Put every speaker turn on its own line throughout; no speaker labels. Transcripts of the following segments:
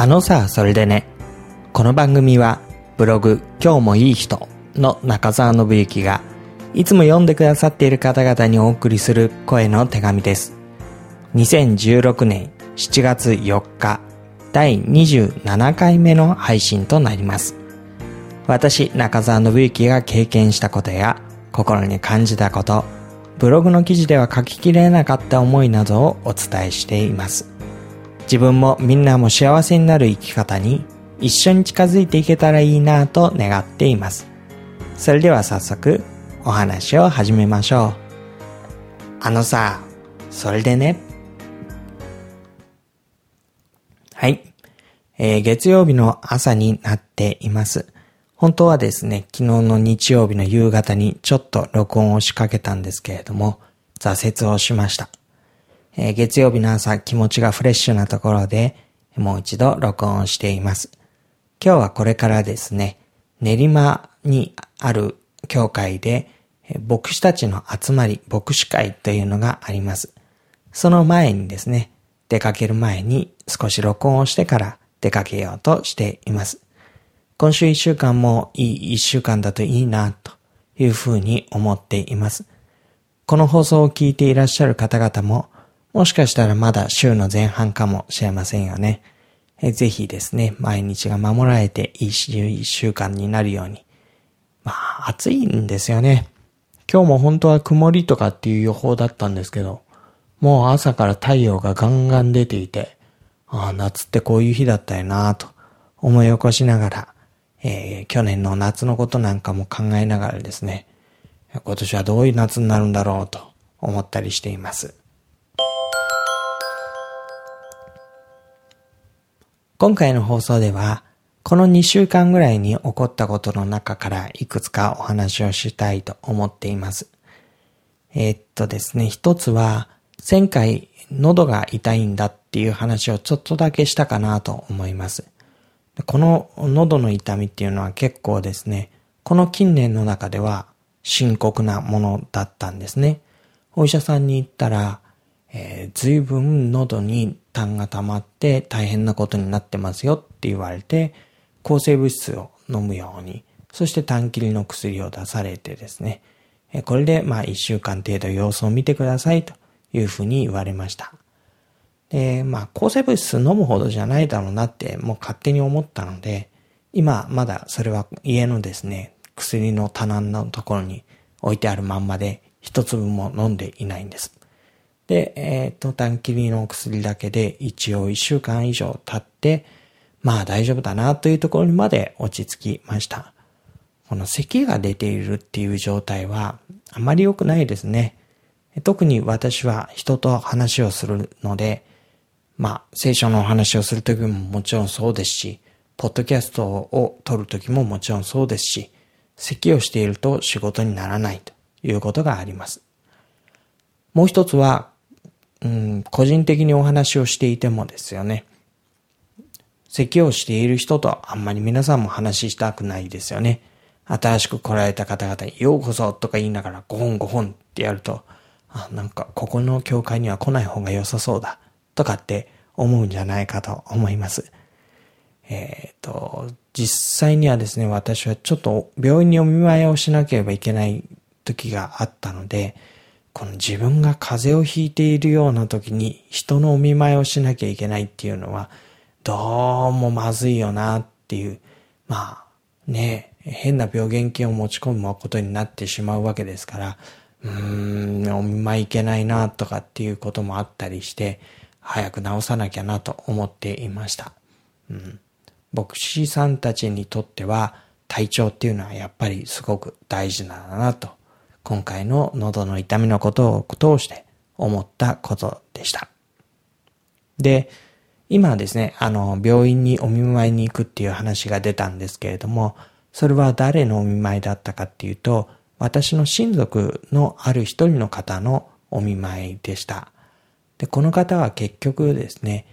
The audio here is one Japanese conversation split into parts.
あのさ、それでね。この番組は、ブログ、今日もいい人の中澤信之が、いつも読んでくださっている方々にお送りする声の手紙です。2016年7月4日、第27回目の配信となります。私、中澤信之が経験したことや、心に感じたこと、ブログの記事では書ききれなかった思いなどをお伝えしています。自分もみんなも幸せになる生き方に一緒に近づいていけたらいいなと願っています。それでは早速お話を始めましょう。あのさ、それでね。はい。えー、月曜日の朝になっています。本当はですね、昨日の日曜日の夕方にちょっと録音を仕掛けたんですけれども、挫折をしました。えー、月曜日の朝気持ちがフレッシュなところで、もう一度録音しています。今日はこれからですね、練馬にある教会で、牧師たちの集まり、牧師会というのがあります。その前にですね、出かける前に少し録音をしてから出かけようとしています。今週一週間もいい一週間だといいなというふうに思っています。この放送を聞いていらっしゃる方々も、もしかしたらまだ週の前半かもしれませんよね。えぜひですね、毎日が守られていい一週間になるように。まあ、暑いんですよね。今日も本当は曇りとかっていう予報だったんですけど、もう朝から太陽がガンガン出ていて、ああ、夏ってこういう日だったよなぁと思い起こしながら、えー、去年の夏のことなんかも考えながらですね、今年はどういう夏になるんだろうと思ったりしています。今回の放送では、この2週間ぐらいに起こったことの中からいくつかお話をしたいと思っています。えー、っとですね、一つは、前回喉が痛いんだっていう話をちょっとだけしたかなと思います。この喉の痛みっていうのは結構ですね、この近年の中では深刻なものだったんですね。お医者さんに行ったら、えー、随分喉に痰が溜まって大変なことになってますよって言われて、抗生物質を飲むように、そして短切りの薬を出されてですねえ、これでまあ一週間程度様子を見てくださいというふうに言われました。で、まあ、抗生物質飲むほどじゃないだろうなってもう勝手に思ったので、今まだそれは家のですね、薬の棚のところに置いてあるまんまで一粒も飲んでいないんです。で、えっ、ー、と、短切りの薬だけで一応一週間以上経って、まあ大丈夫だなというところにまで落ち着きました。この咳が出ているっていう状態はあまり良くないですね。特に私は人と話をするので、まあ、聖書のお話をするときももちろんそうですし、ポッドキャストを撮るときももちろんそうですし、咳をしていると仕事にならないということがあります。もう一つは、うん、個人的にお話をしていてもですよね。咳をしている人とあんまり皆さんも話したくないですよね。新しく来られた方々にようこそとか言いながら5本5本ってやると、あ、なんかここの教会には来ない方が良さそうだとかって思うんじゃないかと思います。えっ、ー、と、実際にはですね、私はちょっと病院にお見舞いをしなければいけない時があったので、この自分が風邪をひいているような時に人のお見舞いをしなきゃいけないっていうのは、どうもまずいよなっていう、まあね、変な病原菌を持ち込むことになってしまうわけですから、うーん、お見舞いいけないなとかっていうこともあったりして、早く治さなきゃなと思っていました。うん、牧師さんたちにとっては体調っていうのはやっぱりすごく大事なんだなと、今回の喉の痛みのことを通して思ったことでした。で、今ですね、あの、病院にお見舞いに行くっていう話が出たんですけれども、それは誰のお見舞いだったかっていうと、私の親族のある一人の方のお見舞いでした。で、この方は結局ですね、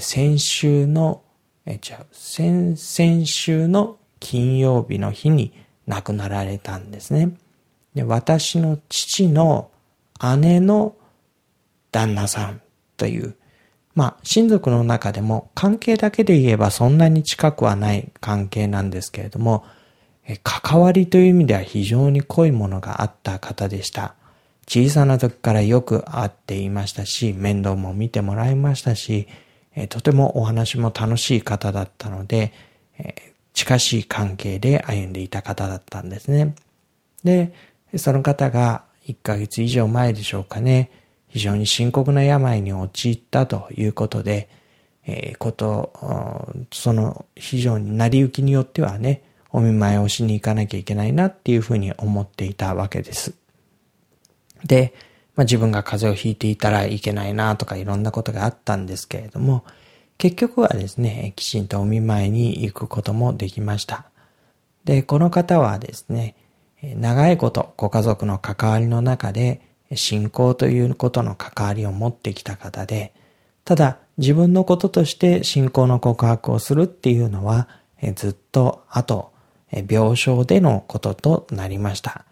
先週の、え、じゃあ、先、先週の金曜日の日に亡くなられたんですね。で、私の父の姉の旦那さんという、まあ、親族の中でも関係だけで言えばそんなに近くはない関係なんですけれども、関わりという意味では非常に濃いものがあった方でした。小さな時からよく会っていましたし、面倒も見てもらいましたし、とてもお話も楽しい方だったので、近しい関係で歩んでいた方だったんですね。で、その方が1ヶ月以上前でしょうかね、非常に深刻な病に陥ったということで、えー、こと、その非常に成り行きによってはね、お見舞いをしに行かなきゃいけないなっていうふうに思っていたわけです。で、まあ、自分が風邪をひいていたらいけないなとかいろんなことがあったんですけれども、結局はですね、きちんとお見舞いに行くこともできました。で、この方はですね、長いことご家族の関わりの中で信仰ということの関わりを持ってきた方で、ただ自分のこととして信仰の告白をするっていうのはずっと後、病床でのこととなりました。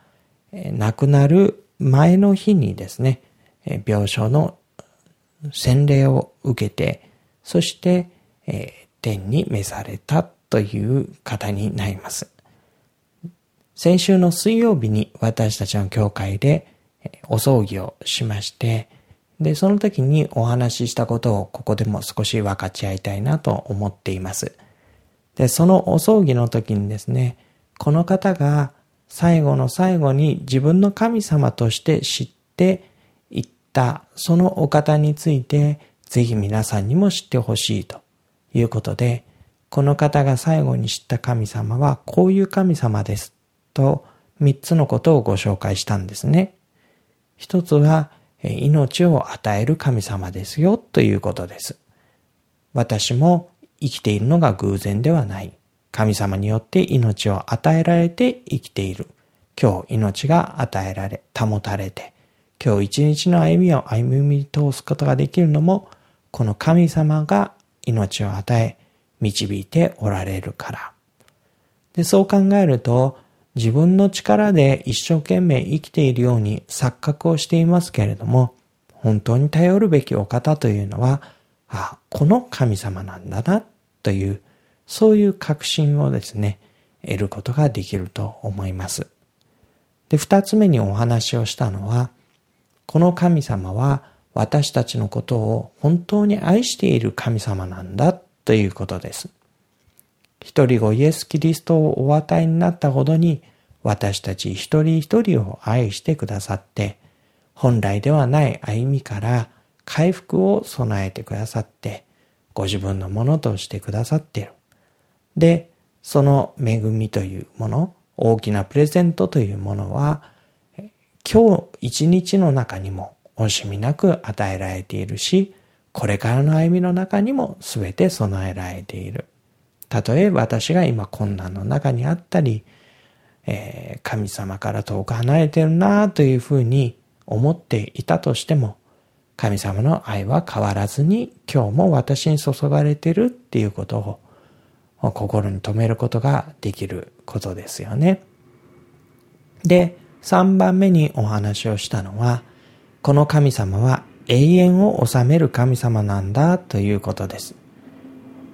亡くなる前の日にですね、病床の洗礼を受けて、そして、天に召されたという方になります。先週の水曜日に私たちの教会でお葬儀をしまして、で、その時にお話ししたことをここでも少し分かち合いたいなと思っています。で、そのお葬儀の時にですね、この方が最後の最後に自分の神様として知っていったそのお方についてぜひ皆さんにも知ってほしいということで、この方が最後に知った神様はこういう神様ですと三つのことをご紹介したんですね。一つは命を与える神様ですよということです。私も生きているのが偶然ではない。神様によって命を与えられて生きている。今日命が与えられ、保たれて、今日一日の歩みを歩み通すことができるのも、この神様が命を与え、導いておられるから。で、そう考えると、自分の力で一生懸命生きているように錯覚をしていますけれども、本当に頼るべきお方というのは、あ、この神様なんだな、という、そういう確信をですね、得ることができると思います。で、二つ目にお話をしたのは、この神様は私たちのことを本当に愛している神様なんだということです。一人子イエス・キリストをお与えになったほどに私たち一人一人を愛してくださって、本来ではない歩みから回復を備えてくださって、ご自分のものとしてくださっている。で、その恵みというもの、大きなプレゼントというものは、今日一日の中にも惜しみなく与えられているし、これからの歩みの中にも全て備えられている。たとえ私が今困難の中にあったり、えー、神様から遠く離れてるなというふうに思っていたとしても、神様の愛は変わらずに今日も私に注がれてるっていうことを心に留めることができることですよね。で、3番目にお話をしたのは、この神様は永遠を治める神様なんだということです。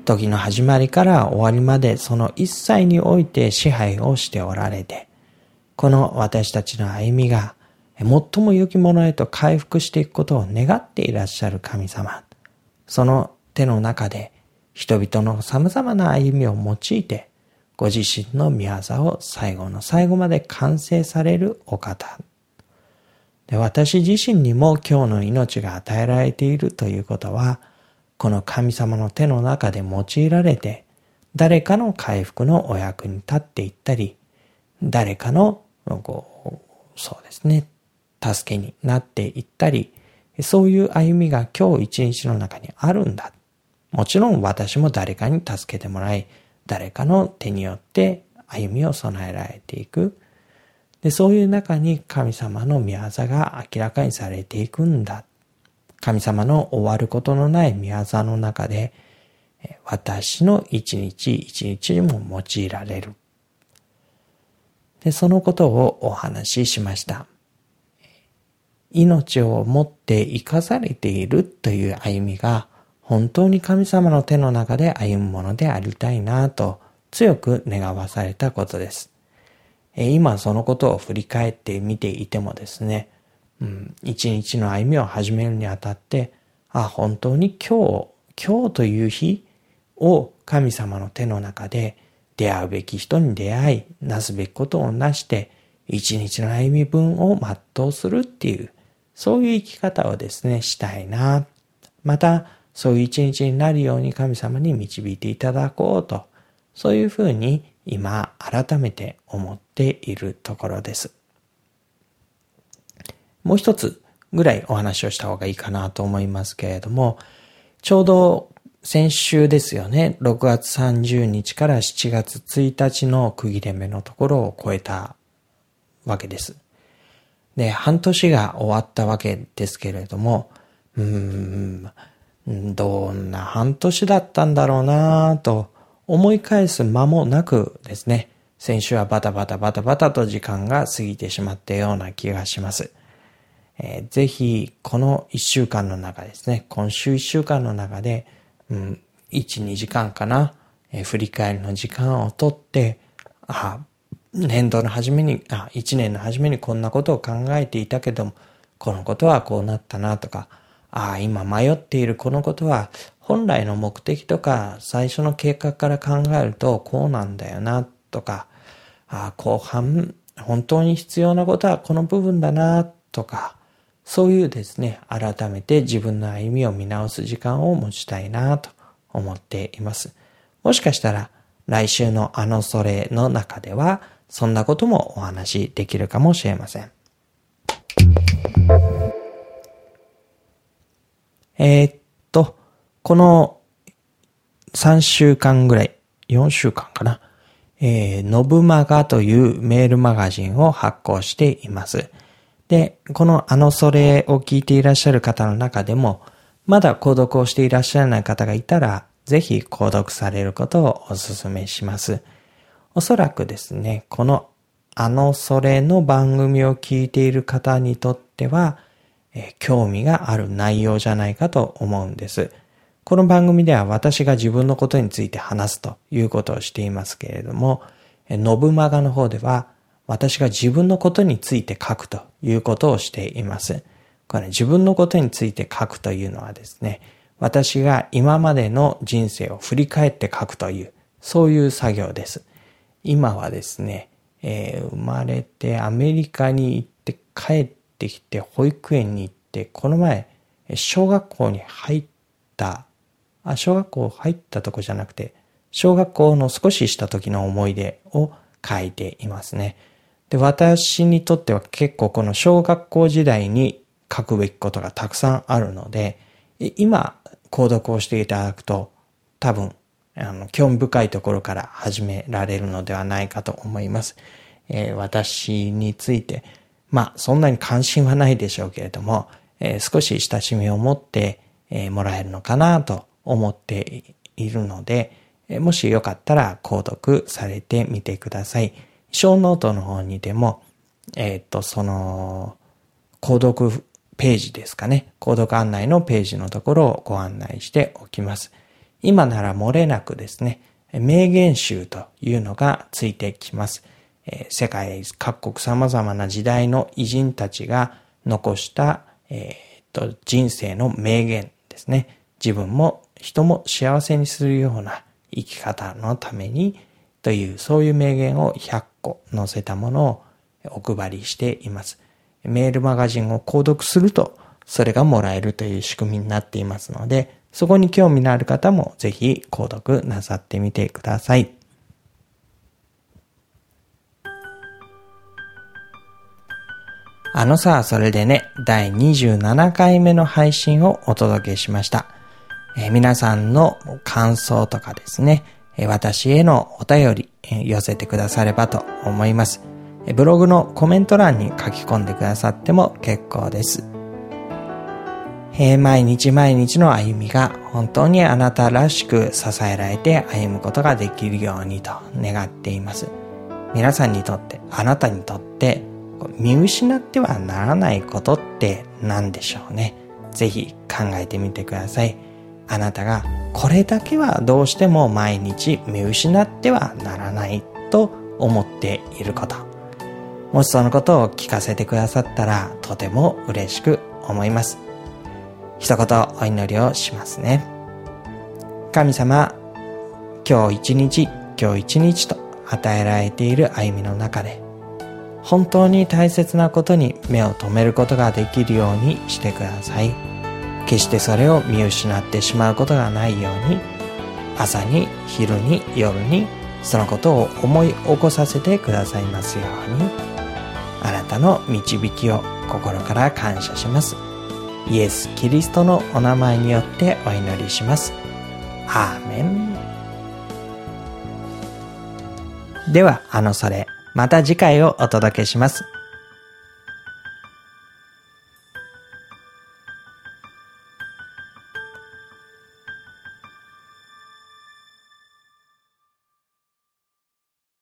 時の始まりから終わりまでその一切において支配をしておられて、この私たちの歩みが最も良きものへと回復していくことを願っていらっしゃる神様。その手の中で人々の様々な歩みを用いて、ご自身の御業を最後の最後まで完成されるお方。で私自身にも今日の命が与えられているということは、この神様の手の中で用いられて、誰かの回復のお役に立っていったり、誰かの、こう、そうですね、助けになっていったり、そういう歩みが今日一日の中にあるんだ。もちろん私も誰かに助けてもらい、誰かの手によって歩みを備えられていく。でそういう中に神様の御業が明らかにされていくんだ。神様の終わることのない御業の中で、私の一日一日にも用いられる。でそのことをお話ししました。命をもって生かされているという歩みが本当に神様の手の中で歩むものでありたいなと強く願わされたことです。今そのことを振り返ってみていてもですね、うん、一日の歩みを始めるにあたって、あ、本当に今日、今日という日を神様の手の中で出会うべき人に出会い、なすべきことをなして、一日の歩み分を全うするっていう、そういう生き方をですね、したいな。また、そういう一日になるように神様に導いていただこうと、そういうふうに今改めて思っているところです。もう一つぐらいお話をした方がいいかなと思いますけれども、ちょうど先週ですよね、6月30日から7月1日の区切れ目のところを超えたわけです。で、半年が終わったわけですけれども、うーん、どんな半年だったんだろうなぁと思い返す間もなくですね、先週はバタバタバタバタと時間が過ぎてしまったような気がします。えー、ぜひ、この一週間の中ですね、今週一週間の中で、うん、1、2時間かな、えー、振り返りの時間をとって、あ、年度の初めに、あ、1年の初めにこんなことを考えていたけども、このことはこうなったなとか、あ、今迷っているこのことは、本来の目的とか、最初の計画から考えると、こうなんだよな、とか、あ、後半、本当に必要なことはこの部分だな、とか、そういうですね、改めて自分の歩みを見直す時間を持ちたいな、と思っています。もしかしたら、来週のあのそれの中では、そんなこともお話しできるかもしれません。えー、っと、この3週間ぐらい、4週間かな。えー、ノブマガというメールマガジンを発行しています。で、このあのそれを聞いていらっしゃる方の中でも、まだ購読をしていらっしゃらない方がいたら、ぜひ購読されることをお勧めします。おそらくですね、このあのそれの番組を聞いている方にとっては、え興味がある内容じゃないかと思うんです。この番組では私が自分のことについて話すということをしていますけれども、ノブマガの方では私が自分のことについて書くということをしています。これ、自分のことについて書くというのはですね、私が今までの人生を振り返って書くという、そういう作業です。今はですね、えー、生まれてアメリカに行って帰ってきて保育園に行って、この前、小学校に入った、あ、小学校入ったとこじゃなくて、小学校の少しした時の思い出を書いていますね。で、私にとっては結構この小学校時代に書くべきことがたくさんあるので、今、購読をしていただくと、多分、あの、興味深いところから始められるのではないかと思います。えー、私について、まあ、そんなに関心はないでしょうけれども、えー、少し親しみを持って、えー、もらえるのかなと思っているので、えもしよかったら購読されてみてください。小ノートの方にでも、えっ、と、その、購読ページですかね。購読案内のページのところをご案内しておきます。今なら漏れなくですね、名言集というのがついてきます。え世界各国様々な時代の偉人たちが残した、えー、と人生の名言ですね。自分も人も幸せにするような生き方のためにという、そういう名言を100個載せたものをお配りしています。メールマガジンを購読すると、それがもらえるという仕組みになっていますので、そこに興味のある方もぜひ購読なさってみてください。あのさ、それでね、第27回目の配信をお届けしました。え、皆さんの感想とかですね、私へのお便り、寄せてくださればと思います。ブログのコメント欄に書き込んでくださっても結構です。毎日毎日の歩みが本当にあなたらしく支えられて歩むことができるようにと願っています。皆さんにとって、あなたにとって見失ってはならないことって何でしょうね。ぜひ考えてみてください。あなたがこれだけはどうしても毎日見失ってはならないと思っていること。もしそのことを聞かせてくださったらとても嬉しく思います。一言お祈りをしますね。神様、今日一日、今日一日と与えられている歩みの中で、本当に大切なことに目を留めることができるようにしてください。決してそれを見失ってしまうことがないように、朝に、昼に、夜に、そのことを思い起こさせてくださいますように、あなたの導きを心から感謝します。イエス・キリストのお名前によってお祈りします。アーメン。では、あのそれ、また次回をお届けします。